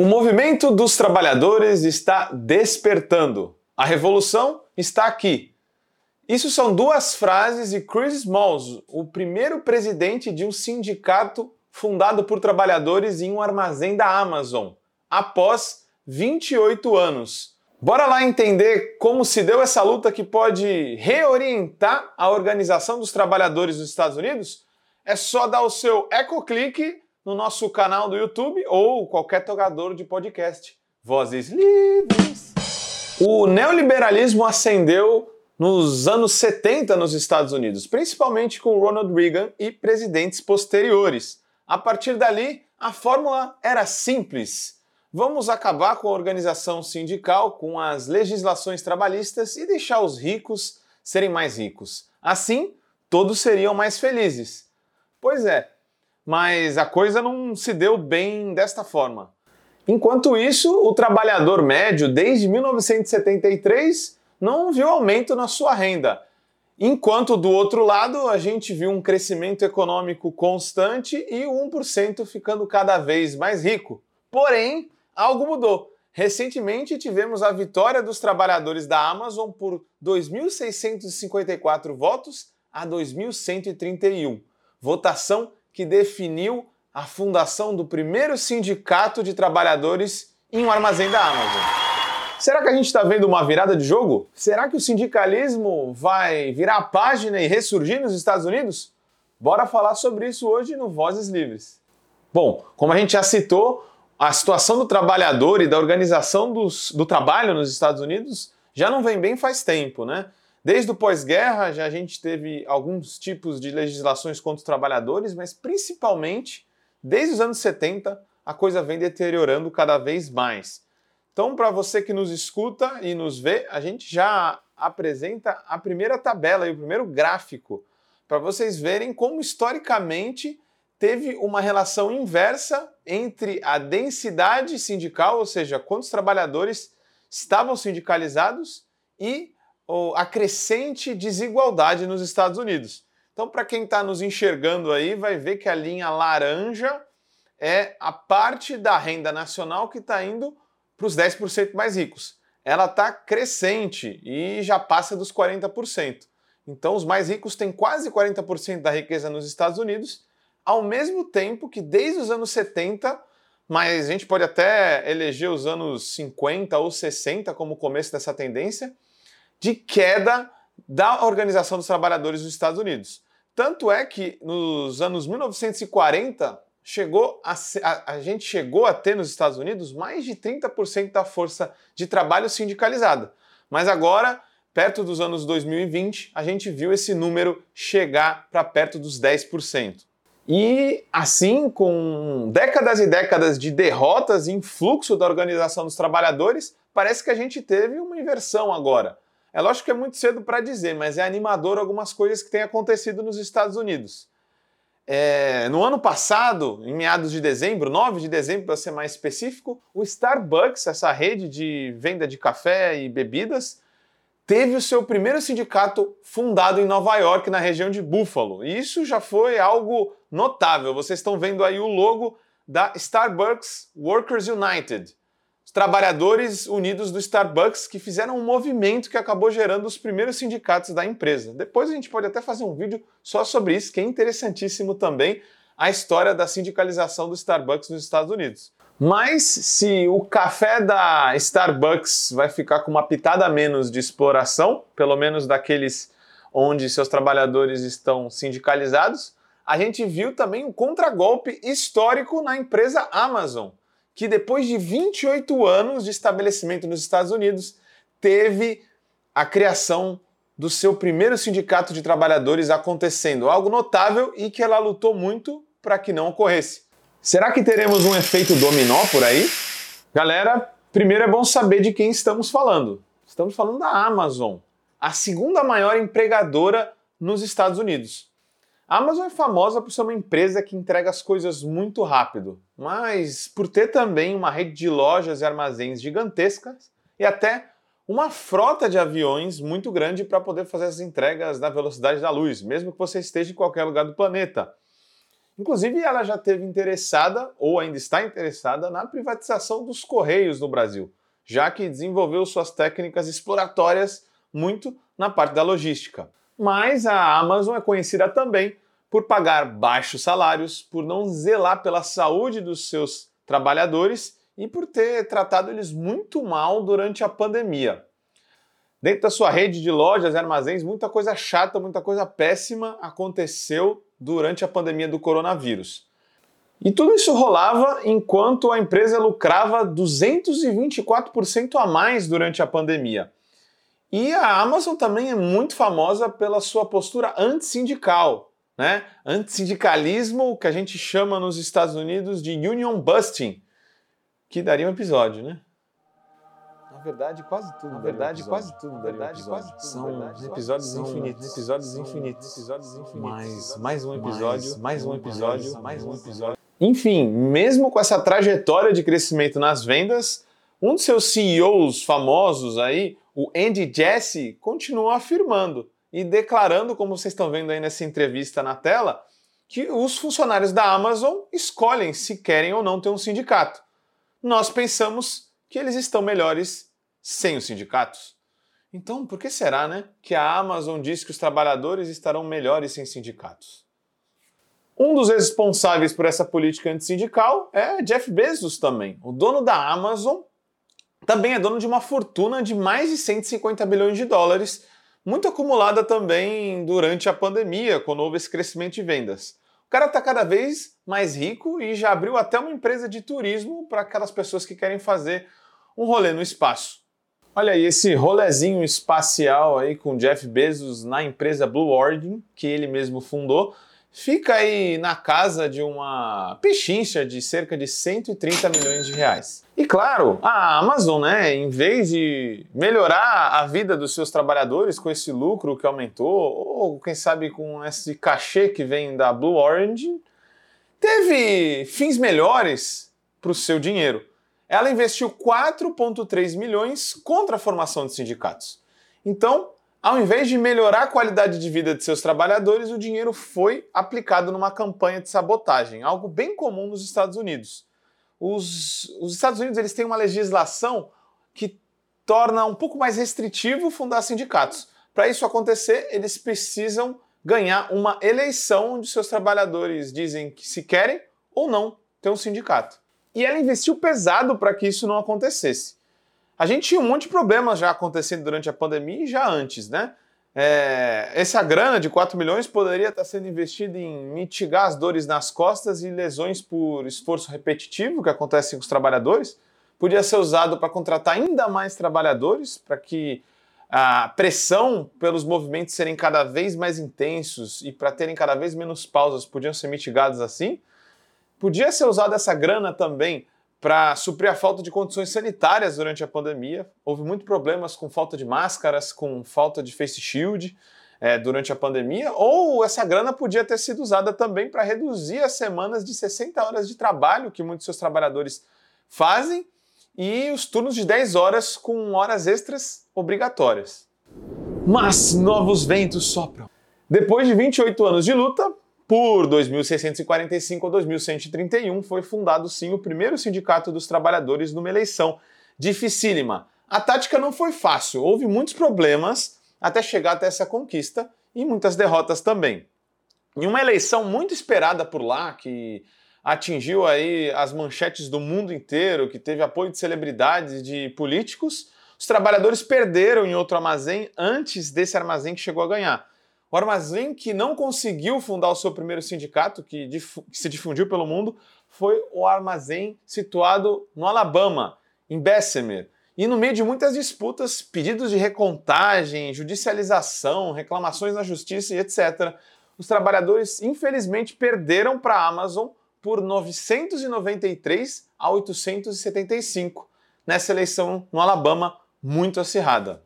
O movimento dos trabalhadores está despertando. A revolução está aqui. Isso são duas frases de Chris Smalls, o primeiro presidente de um sindicato fundado por trabalhadores em um armazém da Amazon, após 28 anos. Bora lá entender como se deu essa luta que pode reorientar a organização dos trabalhadores dos Estados Unidos? É só dar o seu eco-clique no nosso canal do YouTube ou qualquer tocador de podcast. Vozes livres. O neoliberalismo ascendeu nos anos 70 nos Estados Unidos, principalmente com Ronald Reagan e presidentes posteriores. A partir dali, a fórmula era simples. Vamos acabar com a organização sindical, com as legislações trabalhistas e deixar os ricos serem mais ricos. Assim, todos seriam mais felizes. Pois é, mas a coisa não se deu bem desta forma. Enquanto isso, o trabalhador médio, desde 1973, não viu aumento na sua renda. Enquanto do outro lado, a gente viu um crescimento econômico constante e o 1% ficando cada vez mais rico. Porém, algo mudou. Recentemente tivemos a vitória dos trabalhadores da Amazon por 2.654 votos a 2.131. Votação que definiu a fundação do primeiro sindicato de trabalhadores em um armazém da Amazon. Será que a gente está vendo uma virada de jogo? Será que o sindicalismo vai virar a página e ressurgir nos Estados Unidos? Bora falar sobre isso hoje no Vozes Livres. Bom, como a gente já citou, a situação do trabalhador e da organização dos, do trabalho nos Estados Unidos já não vem bem faz tempo, né? Desde o pós-guerra, já a gente teve alguns tipos de legislações contra os trabalhadores, mas principalmente desde os anos 70, a coisa vem deteriorando cada vez mais. Então, para você que nos escuta e nos vê, a gente já apresenta a primeira tabela e o primeiro gráfico para vocês verem como historicamente teve uma relação inversa entre a densidade sindical, ou seja, quantos trabalhadores estavam sindicalizados, e a crescente desigualdade nos Estados Unidos. Então, para quem está nos enxergando aí, vai ver que a linha laranja é a parte da renda nacional que está indo para os 10% mais ricos. Ela está crescente e já passa dos 40%. Então, os mais ricos têm quase 40% da riqueza nos Estados Unidos, ao mesmo tempo que desde os anos 70, mas a gente pode até eleger os anos 50 ou 60 como começo dessa tendência, de queda da Organização dos Trabalhadores dos Estados Unidos. Tanto é que nos anos 1940 chegou a, a, a gente chegou a ter nos Estados Unidos mais de 30% da força de trabalho sindicalizada. Mas agora, perto dos anos 2020, a gente viu esse número chegar para perto dos 10%. E assim, com décadas e décadas de derrotas e influxo da organização dos trabalhadores, parece que a gente teve uma inversão agora. É lógico que é muito cedo para dizer, mas é animador algumas coisas que têm acontecido nos Estados Unidos. É, no ano passado, em meados de dezembro, 9 de dezembro para ser mais específico, o Starbucks, essa rede de venda de café e bebidas, teve o seu primeiro sindicato fundado em Nova York, na região de Buffalo. E isso já foi algo notável. Vocês estão vendo aí o logo da Starbucks Workers United trabalhadores unidos do Starbucks que fizeram um movimento que acabou gerando os primeiros sindicatos da empresa. Depois a gente pode até fazer um vídeo só sobre isso, que é interessantíssimo também a história da sindicalização do Starbucks nos Estados Unidos. Mas se o café da Starbucks vai ficar com uma pitada menos de exploração, pelo menos daqueles onde seus trabalhadores estão sindicalizados, a gente viu também um contragolpe histórico na empresa Amazon que depois de 28 anos de estabelecimento nos Estados Unidos, teve a criação do seu primeiro sindicato de trabalhadores acontecendo, algo notável e que ela lutou muito para que não ocorresse. Será que teremos um efeito dominó por aí? Galera, primeiro é bom saber de quem estamos falando. Estamos falando da Amazon, a segunda maior empregadora nos Estados Unidos. A Amazon é famosa por ser uma empresa que entrega as coisas muito rápido, mas por ter também uma rede de lojas e armazéns gigantescas e até uma frota de aviões muito grande para poder fazer as entregas na velocidade da luz, mesmo que você esteja em qualquer lugar do planeta. Inclusive, ela já teve interessada, ou ainda está interessada, na privatização dos Correios no Brasil, já que desenvolveu suas técnicas exploratórias muito na parte da logística. Mas a Amazon é conhecida também por pagar baixos salários, por não zelar pela saúde dos seus trabalhadores e por ter tratado eles muito mal durante a pandemia. Dentro da sua rede de lojas e armazéns, muita coisa chata, muita coisa péssima aconteceu durante a pandemia do coronavírus. E tudo isso rolava enquanto a empresa lucrava 224% a mais durante a pandemia. E a Amazon também é muito famosa pela sua postura antissindical, né? Antissindicalismo, que a gente chama nos Estados Unidos de union busting, que daria um episódio, né? Na verdade, quase tudo. Na verdade, quase tudo. Na verdade, quase tudo. São episódios infinitos. Episódios infinitos. Episódios infinitos. Mais, mais um episódio. Mais um episódio. Mais um episódio. Enfim, mesmo com essa trajetória de crescimento nas vendas, um dos seus CEOs famosos aí, o Andy Jassy, continua afirmando e declarando, como vocês estão vendo aí nessa entrevista na tela, que os funcionários da Amazon escolhem se querem ou não ter um sindicato. Nós pensamos que eles estão melhores sem os sindicatos? Então, por que será, né, que a Amazon diz que os trabalhadores estarão melhores sem sindicatos? Um dos responsáveis por essa política antissindical é Jeff Bezos também. O dono da Amazon também é dono de uma fortuna de mais de 150 bilhões de dólares, muito acumulada também durante a pandemia, quando houve esse crescimento de vendas. O cara está cada vez mais rico e já abriu até uma empresa de turismo para aquelas pessoas que querem fazer um rolê no espaço. Olha aí esse rolezinho espacial aí com Jeff Bezos na empresa Blue Origin, que ele mesmo fundou, fica aí na casa de uma pechincha de cerca de 130 milhões de reais. E claro, a Amazon, né, em vez de melhorar a vida dos seus trabalhadores com esse lucro que aumentou, ou quem sabe com esse cachê que vem da Blue Origin, teve fins melhores para o seu dinheiro ela investiu 4,3 milhões contra a formação de sindicatos. Então, ao invés de melhorar a qualidade de vida de seus trabalhadores, o dinheiro foi aplicado numa campanha de sabotagem, algo bem comum nos Estados Unidos. Os, os Estados Unidos eles têm uma legislação que torna um pouco mais restritivo fundar sindicatos. Para isso acontecer, eles precisam ganhar uma eleição onde seus trabalhadores dizem que se querem ou não ter um sindicato e ela investiu pesado para que isso não acontecesse. A gente tinha um monte de problemas já acontecendo durante a pandemia e já antes, né? É, essa grana de 4 milhões poderia estar sendo investida em mitigar as dores nas costas e lesões por esforço repetitivo que acontecem com os trabalhadores. Podia ser usado para contratar ainda mais trabalhadores, para que a pressão pelos movimentos serem cada vez mais intensos e para terem cada vez menos pausas podiam ser mitigados assim. Podia ser usada essa grana também para suprir a falta de condições sanitárias durante a pandemia. Houve muitos problemas com falta de máscaras, com falta de face shield é, durante a pandemia. Ou essa grana podia ter sido usada também para reduzir as semanas de 60 horas de trabalho que muitos seus trabalhadores fazem e os turnos de 10 horas com horas extras obrigatórias. Mas novos ventos sopram. Depois de 28 anos de luta, por 2645 ou 2131 foi fundado sim o primeiro sindicato dos trabalhadores numa eleição dificílima. A tática não foi fácil, houve muitos problemas até chegar até essa conquista e muitas derrotas também. Em uma eleição muito esperada por lá, que atingiu aí as manchetes do mundo inteiro, que teve apoio de celebridades, de políticos, os trabalhadores perderam em outro armazém antes desse armazém que chegou a ganhar. O armazém que não conseguiu fundar o seu primeiro sindicato, que, que se difundiu pelo mundo, foi o armazém situado no Alabama, em Bessemer. E no meio de muitas disputas, pedidos de recontagem, judicialização, reclamações na justiça e etc., os trabalhadores infelizmente perderam para a Amazon por 993 a 875 nessa eleição no Alabama muito acirrada.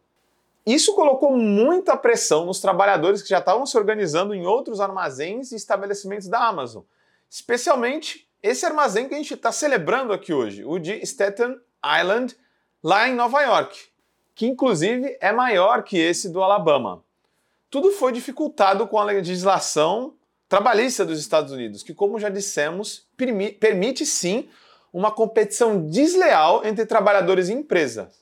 Isso colocou muita pressão nos trabalhadores que já estavam se organizando em outros armazéns e estabelecimentos da Amazon, especialmente esse armazém que a gente está celebrando aqui hoje, o de Staten Island, lá em Nova York, que inclusive é maior que esse do Alabama. Tudo foi dificultado com a legislação trabalhista dos Estados Unidos, que, como já dissemos, permite sim uma competição desleal entre trabalhadores e empresas.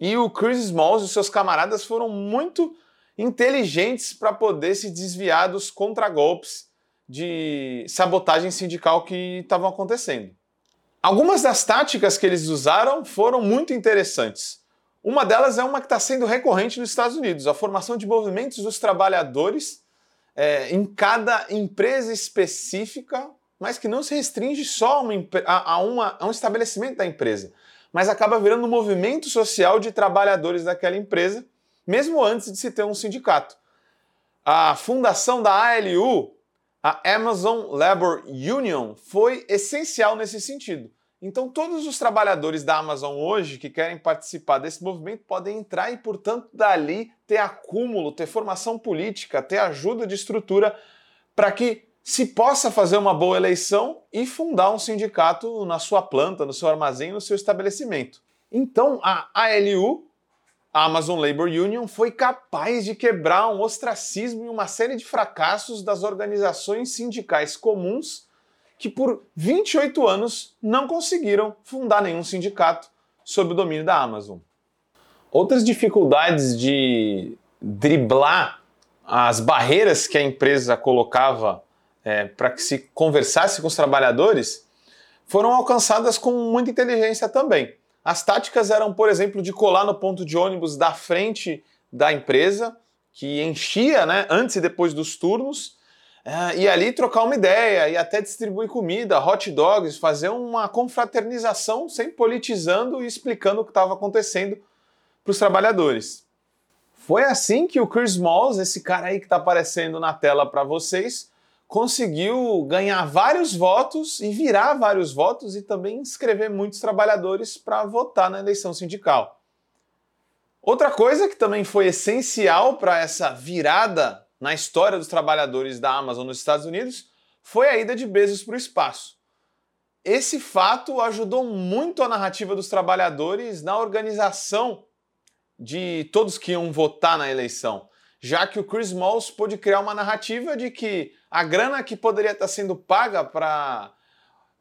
E o Chris Smalls e seus camaradas foram muito inteligentes para poder se desviar dos contragolpes de sabotagem sindical que estavam acontecendo. Algumas das táticas que eles usaram foram muito interessantes. Uma delas é uma que está sendo recorrente nos Estados Unidos, a formação de movimentos dos trabalhadores é, em cada empresa específica, mas que não se restringe só a, uma, a, uma, a um estabelecimento da empresa, mas acaba virando um movimento social de trabalhadores daquela empresa, mesmo antes de se ter um sindicato. A fundação da ALU, a Amazon Labor Union, foi essencial nesse sentido. Então, todos os trabalhadores da Amazon hoje que querem participar desse movimento podem entrar e, portanto, dali ter acúmulo, ter formação política, ter ajuda de estrutura para que se possa fazer uma boa eleição e fundar um sindicato na sua planta, no seu armazém, no seu estabelecimento. Então, a ALU, a Amazon Labor Union, foi capaz de quebrar um ostracismo e uma série de fracassos das organizações sindicais comuns que por 28 anos não conseguiram fundar nenhum sindicato sob o domínio da Amazon. Outras dificuldades de driblar as barreiras que a empresa colocava é, para que se conversasse com os trabalhadores foram alcançadas com muita inteligência também. As táticas eram, por exemplo, de colar no ponto de ônibus da frente da empresa, que enchia né, antes e depois dos turnos, é, e ali trocar uma ideia e até distribuir comida, hot dogs, fazer uma confraternização sem politizando e explicando o que estava acontecendo para os trabalhadores. Foi assim que o Chris Smalls, esse cara aí que está aparecendo na tela para vocês, conseguiu ganhar vários votos e virar vários votos e também inscrever muitos trabalhadores para votar na eleição sindical. Outra coisa que também foi essencial para essa virada na história dos trabalhadores da Amazon nos Estados Unidos foi a ida de Bezos para o espaço. Esse fato ajudou muito a narrativa dos trabalhadores na organização de todos que iam votar na eleição, já que o Chris Moss pôde criar uma narrativa de que a grana que poderia estar sendo paga para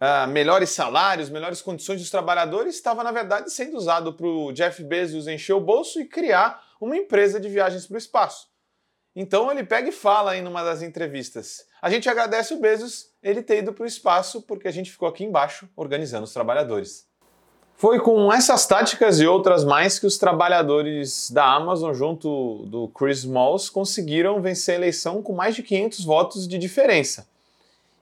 uh, melhores salários, melhores condições dos trabalhadores, estava na verdade sendo usado para o Jeff Bezos encher o bolso e criar uma empresa de viagens para o espaço. Então ele pega e fala aí numa das entrevistas. A gente agradece o Bezos ele ter ido para o espaço porque a gente ficou aqui embaixo organizando os trabalhadores. Foi com essas táticas e outras mais que os trabalhadores da Amazon, junto do Chris Moss, conseguiram vencer a eleição com mais de 500 votos de diferença.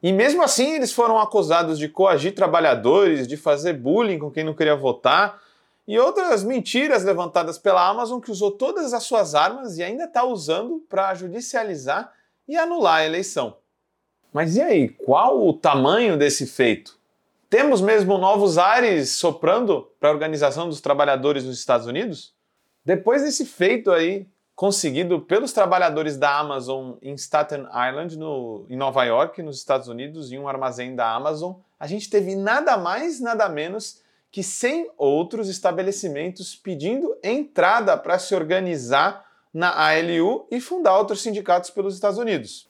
E mesmo assim, eles foram acusados de coagir trabalhadores, de fazer bullying com quem não queria votar e outras mentiras levantadas pela Amazon que usou todas as suas armas e ainda está usando para judicializar e anular a eleição. Mas e aí, qual o tamanho desse feito? Temos mesmo novos ares soprando para a organização dos trabalhadores nos Estados Unidos? Depois desse feito aí, conseguido pelos trabalhadores da Amazon em Staten Island, no, em Nova York, nos Estados Unidos, em um armazém da Amazon, a gente teve nada mais, nada menos que 100 outros estabelecimentos pedindo entrada para se organizar na ALU e fundar outros sindicatos pelos Estados Unidos.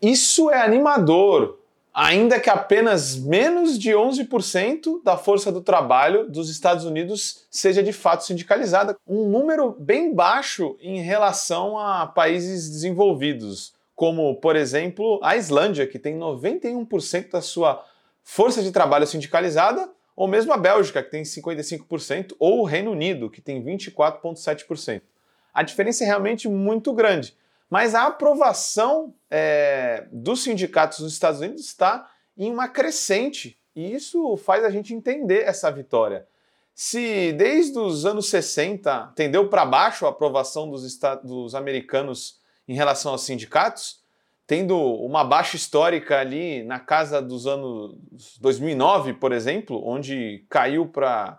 Isso é animador, ainda que apenas menos de 11% da força do trabalho dos Estados Unidos seja de fato sindicalizada, um número bem baixo em relação a países desenvolvidos, como, por exemplo, a Islândia, que tem 91% da sua força de trabalho sindicalizada, ou mesmo a Bélgica, que tem 55%, ou o Reino Unido, que tem 24,7%. A diferença é realmente muito grande. Mas a aprovação é, dos sindicatos nos Estados Unidos está em uma crescente, e isso faz a gente entender essa vitória. Se desde os anos 60 tendeu para baixo a aprovação dos, dos americanos em relação aos sindicatos, tendo uma baixa histórica ali na casa dos anos 2009, por exemplo, onde caiu para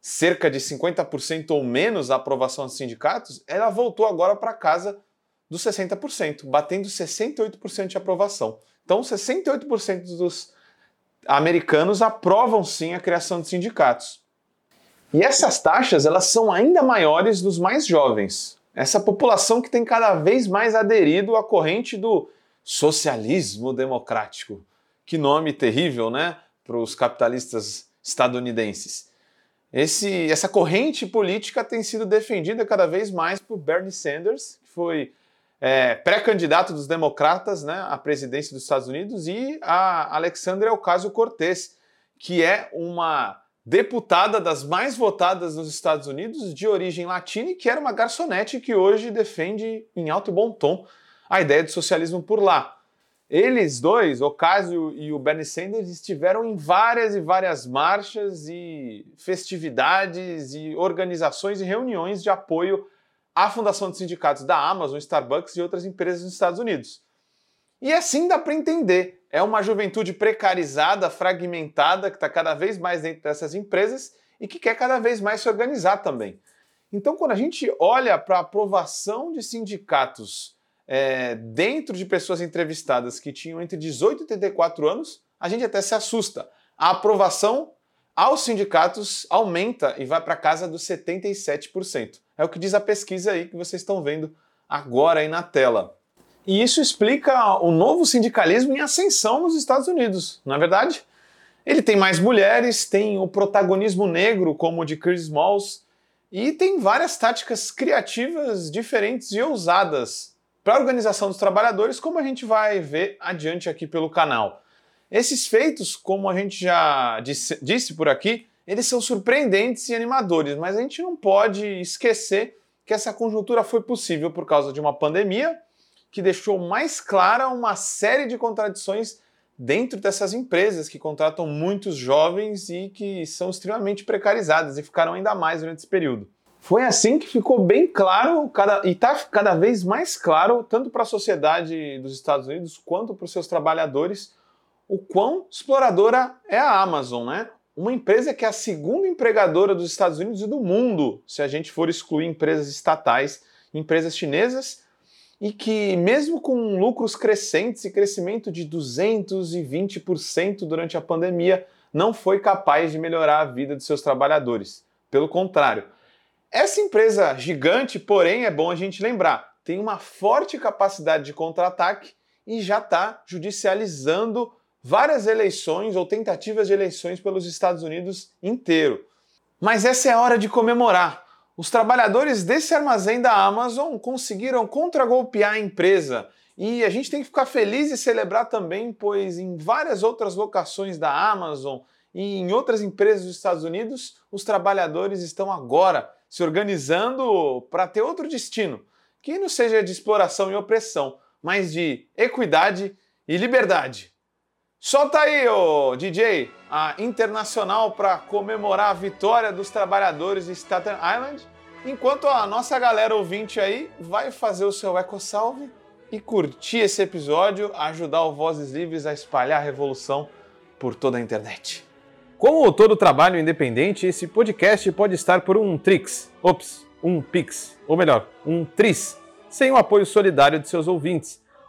cerca de 50% ou menos a aprovação dos sindicatos, ela voltou agora para casa dos 60%, batendo 68% de aprovação. Então, 68% dos americanos aprovam sim a criação de sindicatos. E essas taxas elas são ainda maiores nos mais jovens. Essa população que tem cada vez mais aderido à corrente do socialismo democrático. Que nome terrível, né? Para os capitalistas estadunidenses. Esse, essa corrente política tem sido defendida cada vez mais por Bernie Sanders, que foi é, pré-candidato dos democratas né, à presidência dos Estados Unidos, e a Alexandria Ocasio-Cortez, que é uma deputada das mais votadas nos Estados Unidos, de origem latina, e que era uma garçonete que hoje defende em alto e bom tom a ideia de socialismo por lá. Eles dois, Ocasio e o Bernie Sanders, estiveram em várias e várias marchas e festividades e organizações e reuniões de apoio à fundação de sindicatos da Amazon, Starbucks e outras empresas nos Estados Unidos. E assim dá para entender é uma juventude precarizada, fragmentada, que está cada vez mais dentro dessas empresas e que quer cada vez mais se organizar também. Então, quando a gente olha para a aprovação de sindicatos é, dentro de pessoas entrevistadas que tinham entre 18 e 34 anos, a gente até se assusta. A aprovação aos sindicatos aumenta e vai para casa dos 77%. É o que diz a pesquisa aí que vocês estão vendo agora aí na tela. E isso explica o novo sindicalismo em ascensão nos Estados Unidos, não é verdade? Ele tem mais mulheres, tem o protagonismo negro, como o de Chris Smalls, e tem várias táticas criativas, diferentes e ousadas para a organização dos trabalhadores, como a gente vai ver adiante aqui pelo canal. Esses feitos, como a gente já disse, disse por aqui, eles são surpreendentes e animadores, mas a gente não pode esquecer que essa conjuntura foi possível por causa de uma pandemia que deixou mais clara uma série de contradições dentro dessas empresas que contratam muitos jovens e que são extremamente precarizadas e ficaram ainda mais durante esse período. Foi assim que ficou bem claro cada, e está cada vez mais claro, tanto para a sociedade dos Estados Unidos quanto para os seus trabalhadores, o quão exploradora é a Amazon, né? Uma empresa que é a segunda empregadora dos Estados Unidos e do mundo, se a gente for excluir empresas estatais, empresas chinesas e que, mesmo com lucros crescentes e crescimento de 220% durante a pandemia, não foi capaz de melhorar a vida de seus trabalhadores. Pelo contrário, essa empresa gigante, porém, é bom a gente lembrar, tem uma forte capacidade de contra-ataque e já está judicializando várias eleições ou tentativas de eleições pelos Estados Unidos inteiro. Mas essa é a hora de comemorar. Os trabalhadores desse armazém da Amazon conseguiram contragolpear a empresa e a gente tem que ficar feliz e celebrar também, pois em várias outras locações da Amazon e em outras empresas dos Estados Unidos, os trabalhadores estão agora se organizando para ter outro destino, que não seja de exploração e opressão, mas de equidade e liberdade. Solta aí, ô DJ, a internacional para comemorar a vitória dos trabalhadores de Staten Island, enquanto a nossa galera ouvinte aí vai fazer o seu eco salve e curtir esse episódio, ajudar o Vozes Livres a espalhar a revolução por toda a internet. Como todo trabalho independente, esse podcast pode estar por um Trix, ops, um Pix, ou melhor, um Tris, sem o apoio solidário de seus ouvintes.